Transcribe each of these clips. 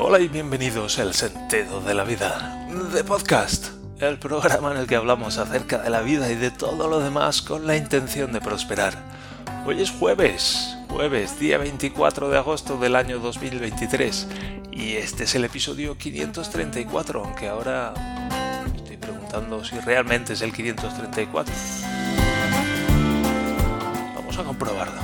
Hola y bienvenidos al Sentido de la Vida, de Podcast, el programa en el que hablamos acerca de la vida y de todo lo demás con la intención de prosperar. Hoy es jueves, jueves, día 24 de agosto del año 2023, y este es el episodio 534, aunque ahora estoy preguntando si realmente es el 534. Vamos a comprobarlo.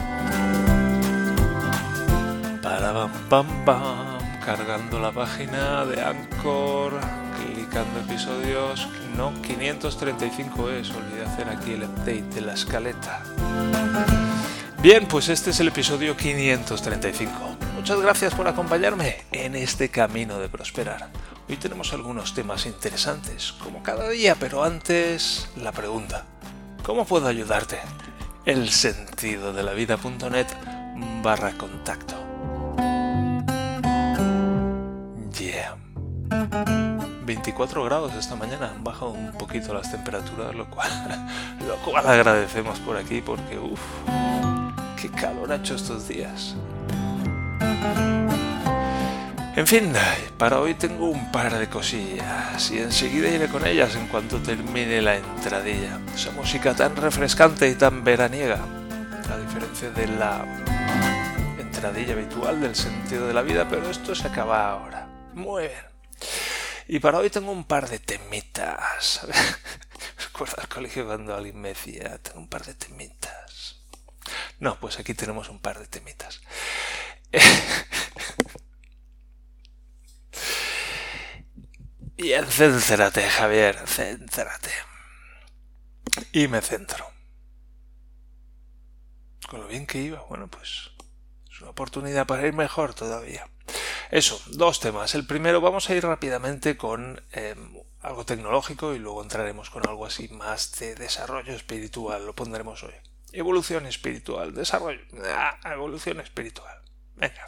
Para pam pam cargando la página de Anchor, clicando episodios. No, 535 es, olvidé hacer aquí el update de la escaleta. Bien, pues este es el episodio 535. Muchas gracias por acompañarme en este camino de prosperar. Hoy tenemos algunos temas interesantes, como cada día, pero antes la pregunta. ¿Cómo puedo ayudarte? El sentido de la vida.net barra contacto. 24 grados esta mañana, han bajado un poquito las temperaturas, lo cual, lo cual agradecemos por aquí porque, uff, qué calor ha hecho estos días. En fin, para hoy tengo un par de cosillas y enseguida iré con ellas en cuanto termine la entradilla. Esa música tan refrescante y tan veraniega, a diferencia de la entradilla habitual del sentido de la vida, pero esto se acaba ahora. Muy bien. Y para hoy tengo un par de temitas. Recuerdo al colegio cuando alguien me decía, tengo un par de temitas. No, pues aquí tenemos un par de temitas. y céntrate, Javier, céntrate. Y me centro. Con lo bien que iba, bueno, pues es una oportunidad para ir mejor todavía. Eso, dos temas. El primero, vamos a ir rápidamente con em, algo tecnológico y luego entraremos con algo así más de desarrollo espiritual. Lo pondremos hoy. Evolución espiritual, desarrollo. Ah, evolución espiritual. Venga.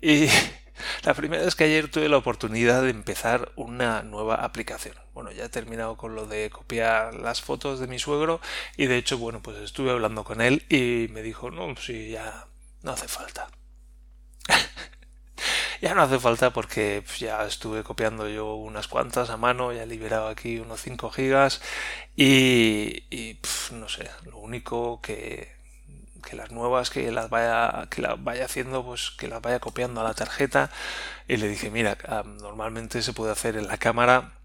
Y la primera es que ayer tuve la oportunidad de empezar una nueva aplicación. Bueno, ya he terminado con lo de copiar las fotos de mi suegro y de hecho, bueno, pues estuve hablando con él y me dijo, no, sí, ya no hace falta. Ya no hace falta porque pues, ya estuve copiando yo unas cuantas a mano, ya he liberado aquí unos 5 gigas y, no sé, lo único que, que las nuevas que las vaya que las vaya haciendo pues que las vaya copiando a la tarjeta. Y le dije mira normalmente se puede hacer en la cámara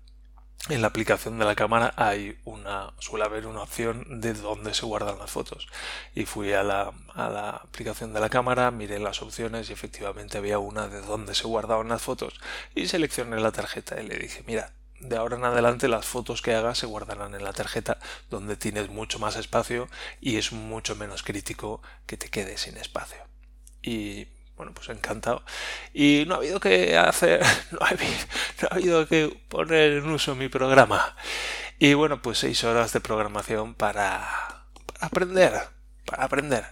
en la aplicación de la cámara hay una suele haber una opción de dónde se guardan las fotos. Y fui a la, a la aplicación de la cámara miré las opciones y efectivamente había una de dónde se guardaban las fotos y seleccioné la tarjeta y le dije mira de ahora en adelante las fotos que hagas se guardarán en la tarjeta donde tienes mucho más espacio y es mucho menos crítico que te quedes sin espacio y bueno, pues encantado. Y no ha habido que hacer, no ha habido, que poner en uso mi programa. Y bueno, pues seis horas de programación para, aprender, para aprender.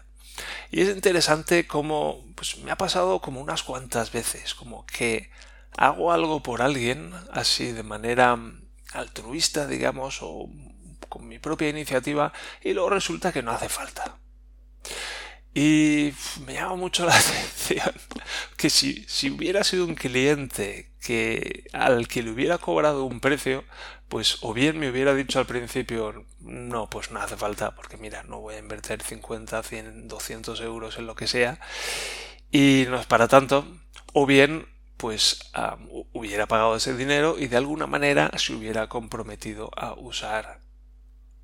Y es interesante como, pues me ha pasado como unas cuantas veces, como que hago algo por alguien, así de manera altruista, digamos, o con mi propia iniciativa, y luego resulta que no hace falta. Y me llama mucho la atención que si, si hubiera sido un cliente que al que le hubiera cobrado un precio, pues o bien me hubiera dicho al principio, no, pues no hace falta, porque mira, no voy a invertir 50, 100, 200 euros en lo que sea, y no es para tanto, o bien pues hubiera pagado ese dinero y de alguna manera se hubiera comprometido a usar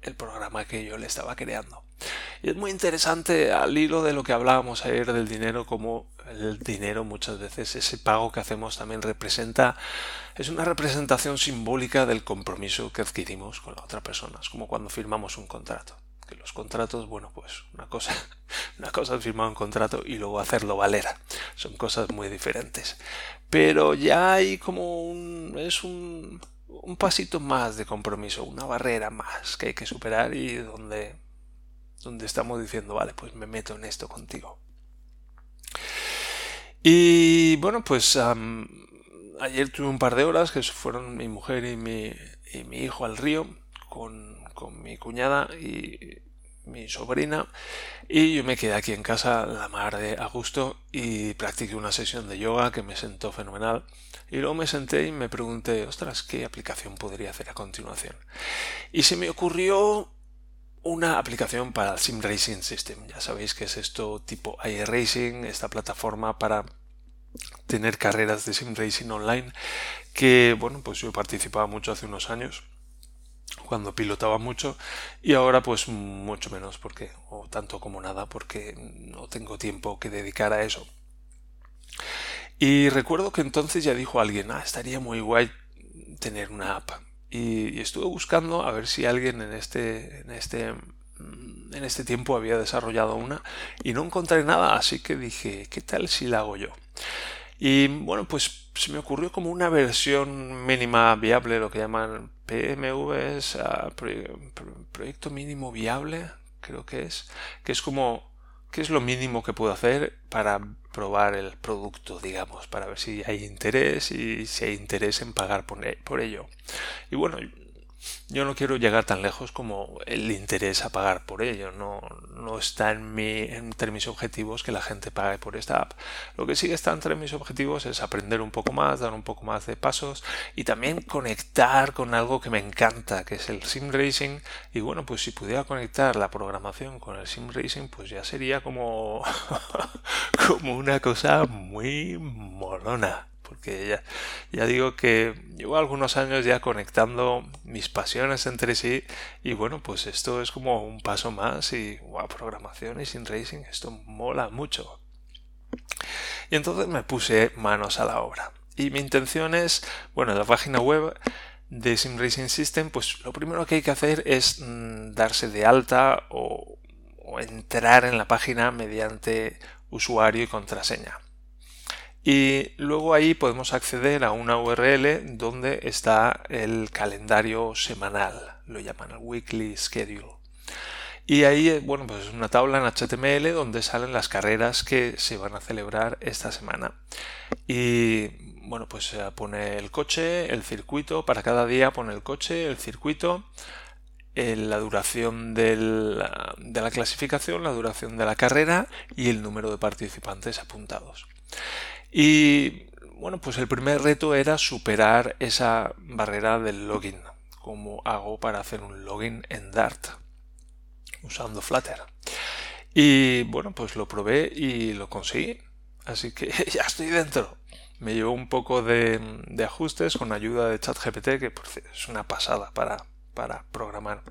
el programa que yo le estaba creando. Y es muy interesante al hilo de lo que hablábamos ayer del dinero, como el dinero muchas veces, ese pago que hacemos también representa, es una representación simbólica del compromiso que adquirimos con la otra persona. Es como cuando firmamos un contrato. Que los contratos, bueno, pues una cosa, una cosa es firmar un contrato y luego hacerlo valer. Son cosas muy diferentes. Pero ya hay como es un, un pasito más de compromiso, una barrera más que hay que superar y donde donde estamos diciendo, vale, pues me meto en esto contigo. Y bueno, pues ayer tuve un par de horas que fueron mi mujer y mi, y mi hijo al río con, con mi cuñada y mi sobrina y yo me quedé aquí en casa la mar de a gusto y practiqué una sesión de yoga que me sentó fenomenal. Y luego me senté y me pregunté ostras qué aplicación podría hacer a continuación y se me ocurrió una aplicación para el Sim Racing System. Ya sabéis que es esto tipo iRacing esta plataforma para tener carreras de sim racing online que bueno pues yo participaba mucho hace unos años cuando pilotaba mucho y ahora pues mucho menos porque o tanto como nada porque no tengo tiempo que dedicar a eso. Y recuerdo que entonces ya dijo alguien ah estaría muy guay tener una app y, estuve buscando a ver si alguien en este en este en este tiempo había desarrollado una y no encontré nada así que dije qué tal si la hago yo y bueno, pues se me ocurrió como una versión mínima viable, lo que llaman PMV, Proyecto Mínimo Viable, creo que es, que es como, ¿qué es lo mínimo que puedo hacer para probar el producto, digamos, para ver si hay interés y si hay interés en pagar por ello? Y bueno, yo no quiero llegar tan lejos como el interés a pagar por ello. No, no está en, mi, entre mis objetivos que la gente pague por esta app. Lo que sí está entre mis objetivos es aprender un poco más, dar un poco más de pasos y también conectar con algo que me encanta, que es el sim racing. Y bueno, pues si pudiera conectar la programación con el sim racing, pues ya sería como, como una cosa muy molona porque ya, ya digo que llevo algunos años ya conectando mis pasiones entre sí y bueno, pues esto es como un paso más y wow, programación y sin racing, esto mola mucho. Y entonces me puse manos a la obra. Y mi intención es, bueno, en la página web de Sim Racing System, pues lo primero que hay que hacer es mm, darse de alta o entrar en la página mediante usuario y contraseña. Y luego ahí podemos acceder a una URL donde está el calendario semanal, lo llaman el weekly schedule. Y ahí, eh, bueno, pues es una tabla en HTML donde salen las carreras que se van a celebrar esta semana. Y bueno, pues se pone el coche, el circuito, para cada día pone el coche, el circuito, la duración de la clasificación, la duración de la carrera y el número de participantes apuntados. Y bueno, pues el primer reto era superar esa barrera del login. como hago para hacer un login en Dart? Usando Flutter. Y bueno, pues lo probé y lo conseguí. Así que ya estoy dentro. Me llevó un poco de, ajustes con ayuda de ChatGPT, que es una pasada para, para programar.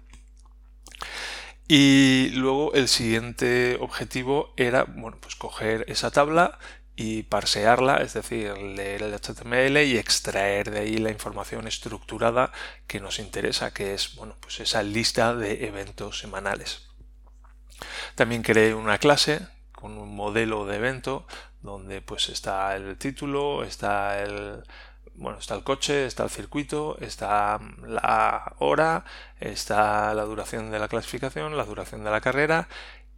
Y luego el siguiente objetivo era, bueno, pues coger esa tabla y parsearla, es decir, leer el HTML y extraer de ahí la información estructurada que nos interesa, que es bueno, pues esa lista de eventos semanales. También creé una clase con un modelo de evento donde pues está el título, está el bueno, está el coche, está el circuito, está la hora, está la duración de la clasificación, la duración de la carrera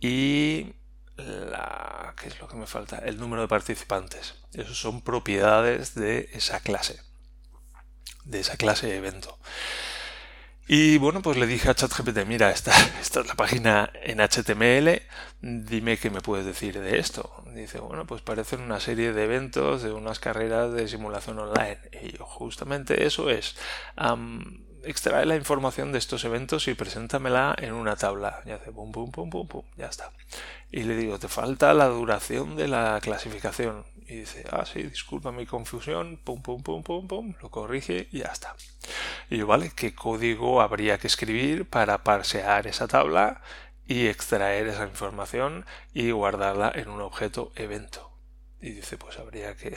y la, ¿qué es lo que me falta? El número de participantes. Esos son propiedades de esa clase, de esa clase de evento. Y bueno, pues le dije a ChatGPT, mira, esta, esta es la página en HTML, dime qué me puedes decir de esto. Dice, bueno, pues parecen una serie de eventos de unas carreras de simulación online. Y yo, justamente eso es extrae la información de estos eventos y preséntamela en una tabla. Y hace pum, pum, pum, pum, pum, ya está. Y le digo, te falta la duración de la clasificación. Y dice, ah, sí, disculpa mi confusión, pum, pum, pum, pum, pum, lo corrige y ya está. Y yo, vale, ¿qué código habría que escribir para parsear esa tabla y extraer esa información y guardarla en un objeto evento? Y dice, pues habría que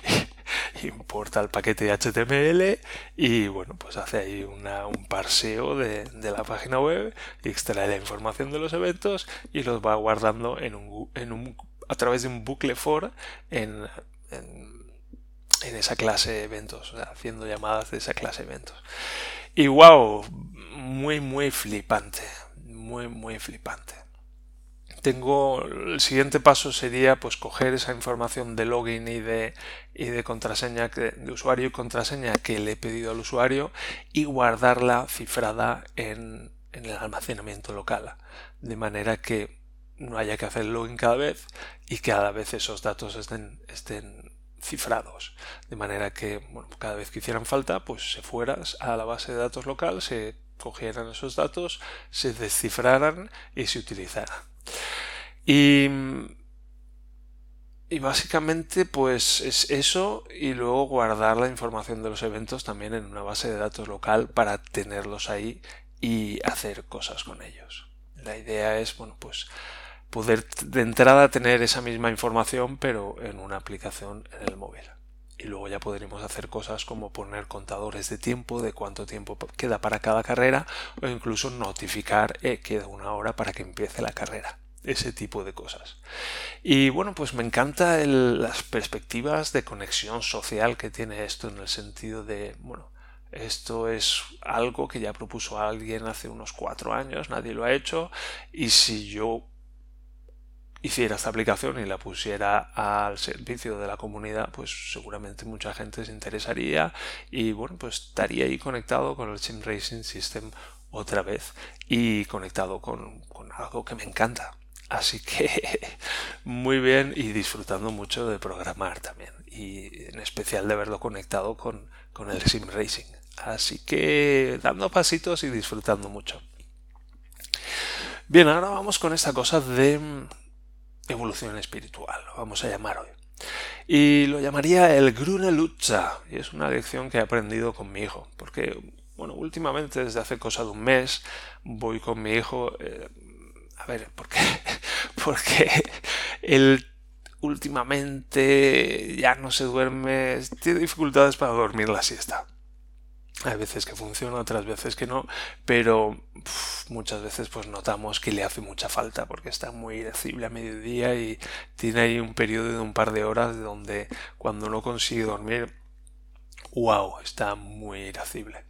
importa el paquete HTML y bueno, pues hace ahí un parseo de, la página web y extrae la información de los eventos y los va guardando en un, en un, a través de un bucle for en, en, esa clase de eventos, haciendo llamadas de esa clase de eventos. Y wow, muy, muy flipante, muy, muy flipante tengo el siguiente paso sería pues coger esa información de login y de, y de contraseña de usuario y contraseña que le he pedido al usuario y guardarla cifrada en, en el almacenamiento local, de manera que no haya que hacer login cada vez y que cada vez esos datos estén, estén cifrados. De manera que, cada vez que hicieran falta, pues se fueras a la base de datos local, se cogieran esos datos, se descifraran y se utilizaran. Y, y básicamente pues es eso y luego guardar la información de los eventos también en una base de datos local para tenerlos ahí y hacer cosas con ellos. La idea es, bueno, pues poder de entrada tener esa misma información pero en una aplicación en el móvil. Y luego ya podremos hacer cosas como poner contadores de tiempo, de cuánto tiempo queda para cada carrera o incluso notificar eh, queda una hora para que empiece la carrera. Ese tipo de cosas. Y bueno, pues me encanta las perspectivas de conexión social que tiene esto en el sentido de, bueno, esto es algo que ya propuso alguien hace unos cuatro años, nadie lo ha hecho, y si yo hiciera esta aplicación y la pusiera al servicio de la comunidad, pues seguramente mucha gente se interesaría y bueno, pues estaría ahí conectado con el Sim Racing System otra vez y conectado con, algo que me encanta. Así que muy bien y disfrutando mucho de programar también y en especial de verlo conectado con, con el Sim Racing. Así que dando pasitos y disfrutando mucho. Bien, ahora vamos con esta cosa de evolución espiritual, lo vamos a llamar hoy. Y lo llamaría el Grune Lucha, y es una lección que he aprendido con mi hijo, porque, bueno, últimamente, desde hace cosa de un mes, voy con mi hijo. Eh, a ver, ¿por qué? Porque él últimamente ya no se duerme, tiene dificultades para dormir la siesta. Hay veces que funciona, otras veces que no, pero muchas veces pues notamos que le hace mucha falta porque está muy irascible a mediodía y tiene ahí un periodo de un par de horas donde cuando no consigue dormir, wow, está muy irascible.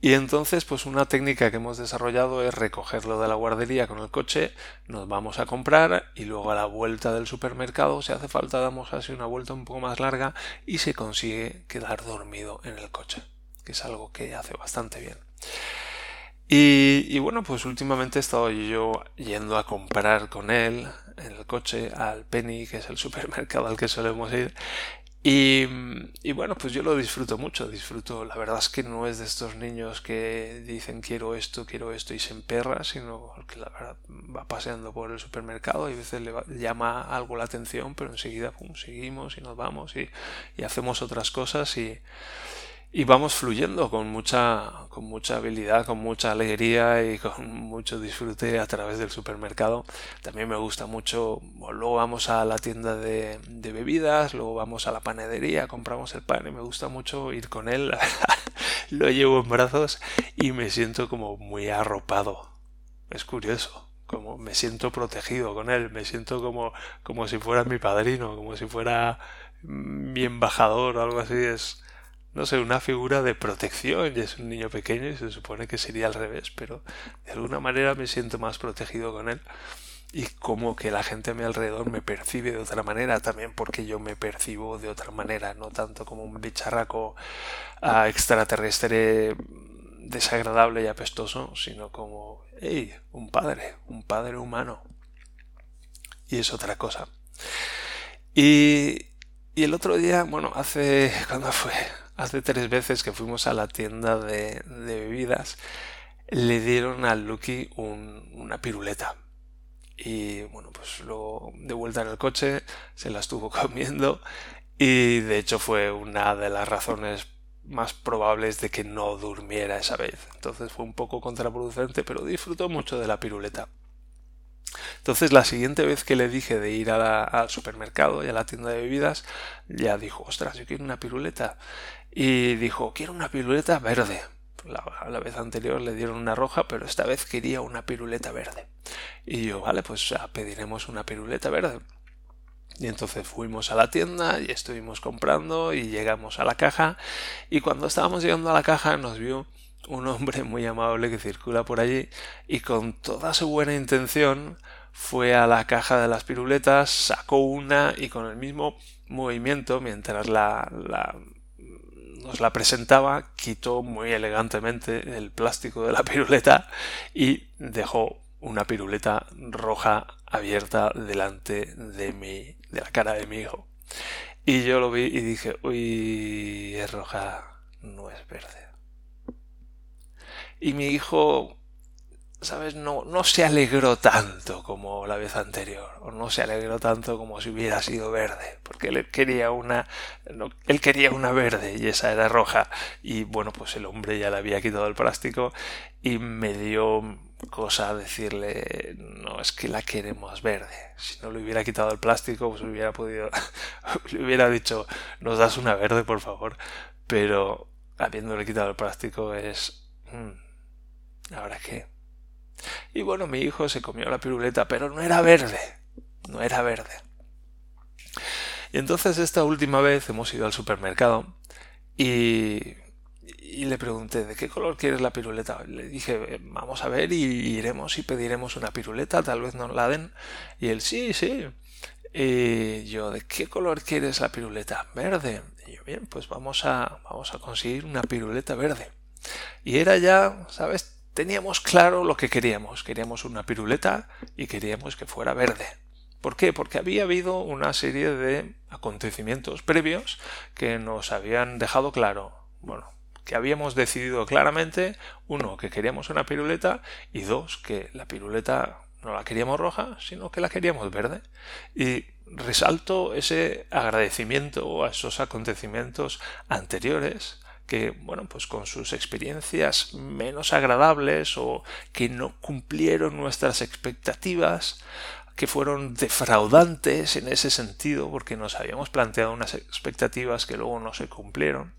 Y entonces, pues una técnica que hemos desarrollado es recogerlo de la guardería con el coche, nos vamos a comprar y luego a la vuelta del supermercado, si hace falta, damos así una vuelta un poco más larga y se consigue quedar dormido en el coche que es algo que hace bastante bien. Y, bueno, pues últimamente he estado yo yendo a comprar con él en el coche al Penny, que es el supermercado al que solemos ir. Y, bueno, pues yo lo disfruto mucho, disfruto. La verdad es que no es de estos niños que dicen quiero esto, quiero esto y se emperra, sino que la verdad va paseando por el supermercado y a veces le llama algo la atención, pero enseguida seguimos y nos vamos y hacemos otras cosas y, y vamos fluyendo con mucha, con mucha habilidad, con mucha alegría y con mucho disfrute a través del supermercado. También me gusta mucho, luego vamos a la tienda de, bebidas, luego vamos a la panadería, compramos el pan y me gusta mucho ir con él, lo llevo en brazos y me siento como muy arropado. Es curioso como me siento protegido con él, me siento como, como si fuera mi padrino, como si fuera mi embajador o algo así, es, no sé, una figura de protección. Y es un niño pequeño y se supone que sería al revés, pero de alguna manera me siento más protegido con él. Y como que la gente a mi alrededor me percibe de otra manera, también porque yo me percibo de otra manera, no tanto como un bicharraco ah, extraterrestre desagradable y apestoso, sino como, hey, un padre, un padre humano. Y es otra cosa. Y, y el otro día, bueno, hace, ¿cuándo fue? Hace tres veces que fuimos a la tienda de, bebidas, le dieron a Lucky una piruleta. Y bueno, pues luego de vuelta en el coche se la estuvo comiendo y de hecho fue una de las razones más probables de que no durmiera esa vez. Entonces fue un poco contraproducente, pero disfrutó mucho de la piruleta. Entonces la siguiente vez que le dije de ir al supermercado y a la tienda de bebidas, ya dijo, ostras, yo quiero una piruleta y dijo, quiero una piruleta verde. La, la, vez anterior le dieron una roja, pero esta vez quería una piruleta verde. Y yo, vale, pues pediremos una piruleta verde. Y entonces fuimos a la tienda y estuvimos comprando y llegamos a la caja y cuando estábamos llegando a la caja nos vio un hombre muy amable que circula por allí y con toda su buena intención fue a la caja de las piruletas, sacó una y con el mismo movimiento mientras la, la nos la presentaba, quitó muy elegantemente el plástico de la piruleta y dejó una piruleta roja abierta delante de mi, de la cara de mi hijo. Y yo lo vi y dije, uy, es roja, no es verde. Y mi hijo ¿sabes? No, no se alegró tanto como la vez anterior, o no se alegró tanto como si hubiera sido verde, porque él quería una, él quería una verde y esa era roja, y bueno, pues el hombre ya le había quitado el plástico y me dio cosa decirle, no, es que la queremos verde. Si no le hubiera quitado el plástico, pues hubiera podido, le hubiera dicho, nos das una verde, por favor, pero habiéndole quitado el plástico es, mm, ¿ahora qué? Y bueno, mi hijo se comió la piruleta, pero no era verde, no era verde. Y entonces esta última vez hemos ido al supermercado y, y le pregunté, ¿de qué color quieres la piruleta? Le dije, vamos a ver y iremos y pediremos una piruleta, tal vez nos la den. Y él, sí, sí. Y yo, ¿de qué color quieres la piruleta? Verde. Y yo, bien, pues vamos a, vamos a conseguir una piruleta verde. Y era ya, ¿sabes? Teníamos claro lo que queríamos. Queríamos una piruleta y queríamos que fuera verde. ¿Por qué? Porque había habido una serie de acontecimientos previos que nos habían dejado claro, bueno, que habíamos decidido claramente, uno, que queríamos una piruleta y dos, que la piruleta no la queríamos roja, sino que la queríamos verde. Y resalto ese agradecimiento a esos acontecimientos anteriores que, bueno, pues con sus experiencias menos agradables o que no cumplieron nuestras expectativas, que fueron defraudantes en ese sentido, porque nos habíamos planteado unas expectativas que luego no se cumplieron,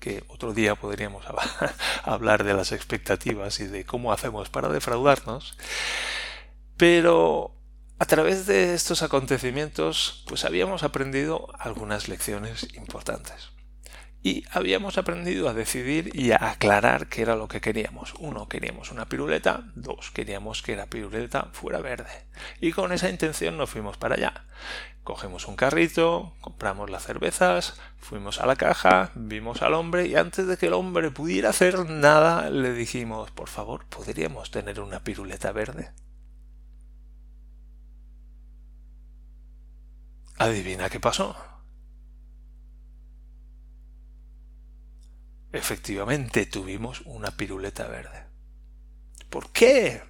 que otro día podríamos hablar de las expectativas y de cómo hacemos para defraudarnos, pero a través de estos acontecimientos, pues habíamos aprendido algunas lecciones importantes y habíamos aprendido a decidir y a aclarar qué era lo que queríamos. Uno, queríamos una piruleta, dos, queríamos que la piruleta fuera verde. Y con esa intención nos fuimos para allá. Cogemos un carrito, compramos las cervezas, fuimos a la caja, vimos al hombre y antes de que el hombre pudiera hacer nada le dijimos, por favor, ¿podríamos tener una piruleta verde? Adivina qué pasó. Efectivamente tuvimos una piruleta verde. ¿Por qué?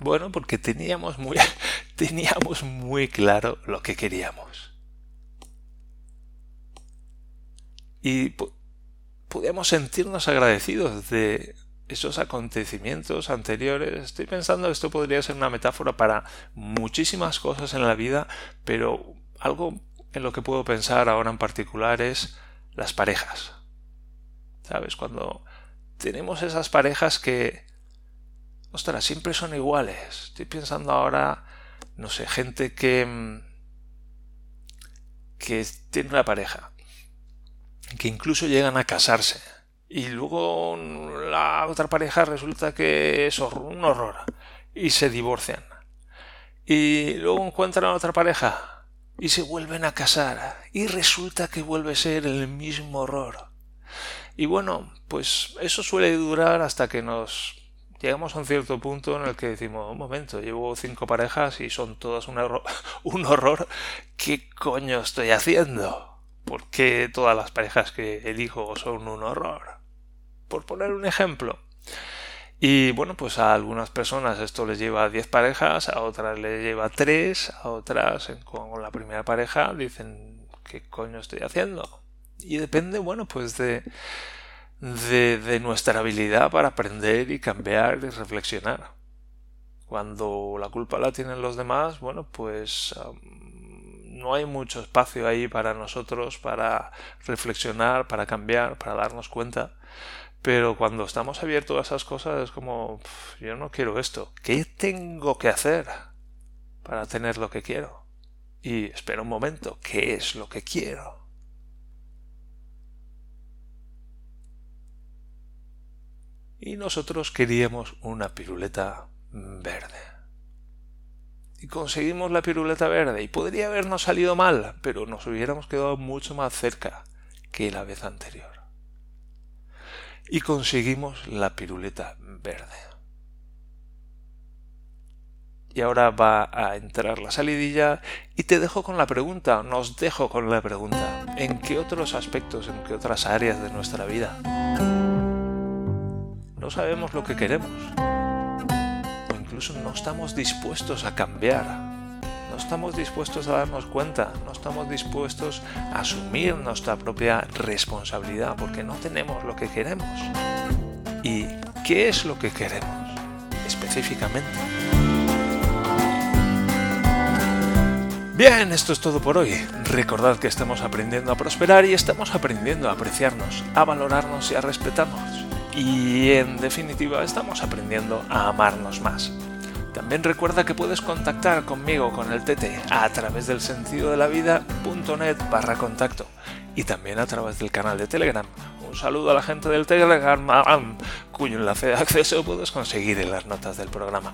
Bueno, porque teníamos muy, teníamos muy claro lo que queríamos. Y podíamos sentirnos agradecidos de esos acontecimientos anteriores. Estoy pensando que esto podría ser una metáfora para muchísimas cosas en la vida, pero algo en lo que puedo pensar ahora en particular es las parejas. ¿Sabes? Cuando tenemos esas parejas que, ostras, siempre son iguales. Estoy pensando ahora, no sé, gente que, mm, que tiene una pareja, que incluso llegan a casarse. Y luego la otra pareja resulta que es un horror. Y se divorcian. Y luego encuentran a otra pareja. Y se vuelven a casar. Y resulta que vuelve a ser el mismo horror. Y bueno, pues eso suele durar hasta que nos llegamos a un cierto punto en el que decimos, un momento, llevo cinco parejas y son todas un, horror, un horror. ¿Qué coño estoy haciendo? ¿Por qué todas las parejas que elijo son un horror? Por poner un ejemplo. Y bueno, pues a algunas personas esto les lleva 10 parejas, a otras les lleva 3, a otras con la primera pareja dicen, ¿qué coño estoy haciendo? Y depende, bueno, pues de, de, nuestra habilidad para aprender y cambiar y reflexionar. Cuando la culpa la tienen los demás, bueno, pues no hay mucho espacio ahí para nosotros para reflexionar, para cambiar, para darnos cuenta. Pero cuando estamos abiertos a esas cosas es como, yo no quiero esto. ¿Qué tengo que hacer para tener lo que quiero? Y espera un momento, ¿qué es lo que quiero? Y nosotros queríamos una piruleta verde. Y conseguimos la piruleta verde y podría habernos salido mal, pero nos hubiéramos quedado mucho más cerca. que la vez anterior. Y conseguimos la piruleta verde. Y ahora va a entrar la salidilla y te dejo con la pregunta, nos dejo con la pregunta, ¿en qué otros aspectos, en qué otras áreas de nuestra vida no sabemos lo que queremos? O incluso no estamos dispuestos a cambiar, no estamos dispuestos a darnos cuenta, no estamos dispuestos a asumir nuestra propia responsabilidad porque no tenemos lo que queremos. ¿Y qué es lo que queremos específicamente? Bien, esto es todo por hoy. Recordad que estamos aprendiendo a prosperar y estamos aprendiendo a apreciarnos, a valorarnos y a respetarnos. Y en definitiva, estamos aprendiendo a amarnos más. También recuerda que puedes contactar conmigo con el TT a través del sentido de la vida.net barra contacto y también a través del canal de Telegram saludo a la gente del Telegram, cuyo enlace de acceso puedes conseguir en las notas del programa.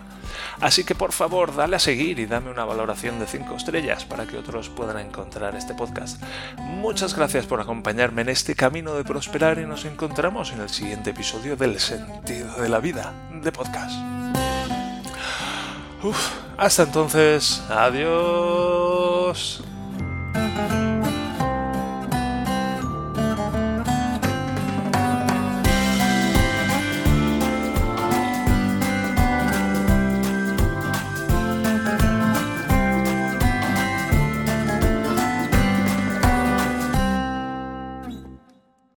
Así que por favor, dale a seguir y dame una valoración de 5 estrellas para que otros puedan encontrar este podcast. Muchas gracias por acompañarme en este camino de prosperar y nos encontramos en el siguiente episodio del sentido de la vida de podcast. hasta entonces, adiós.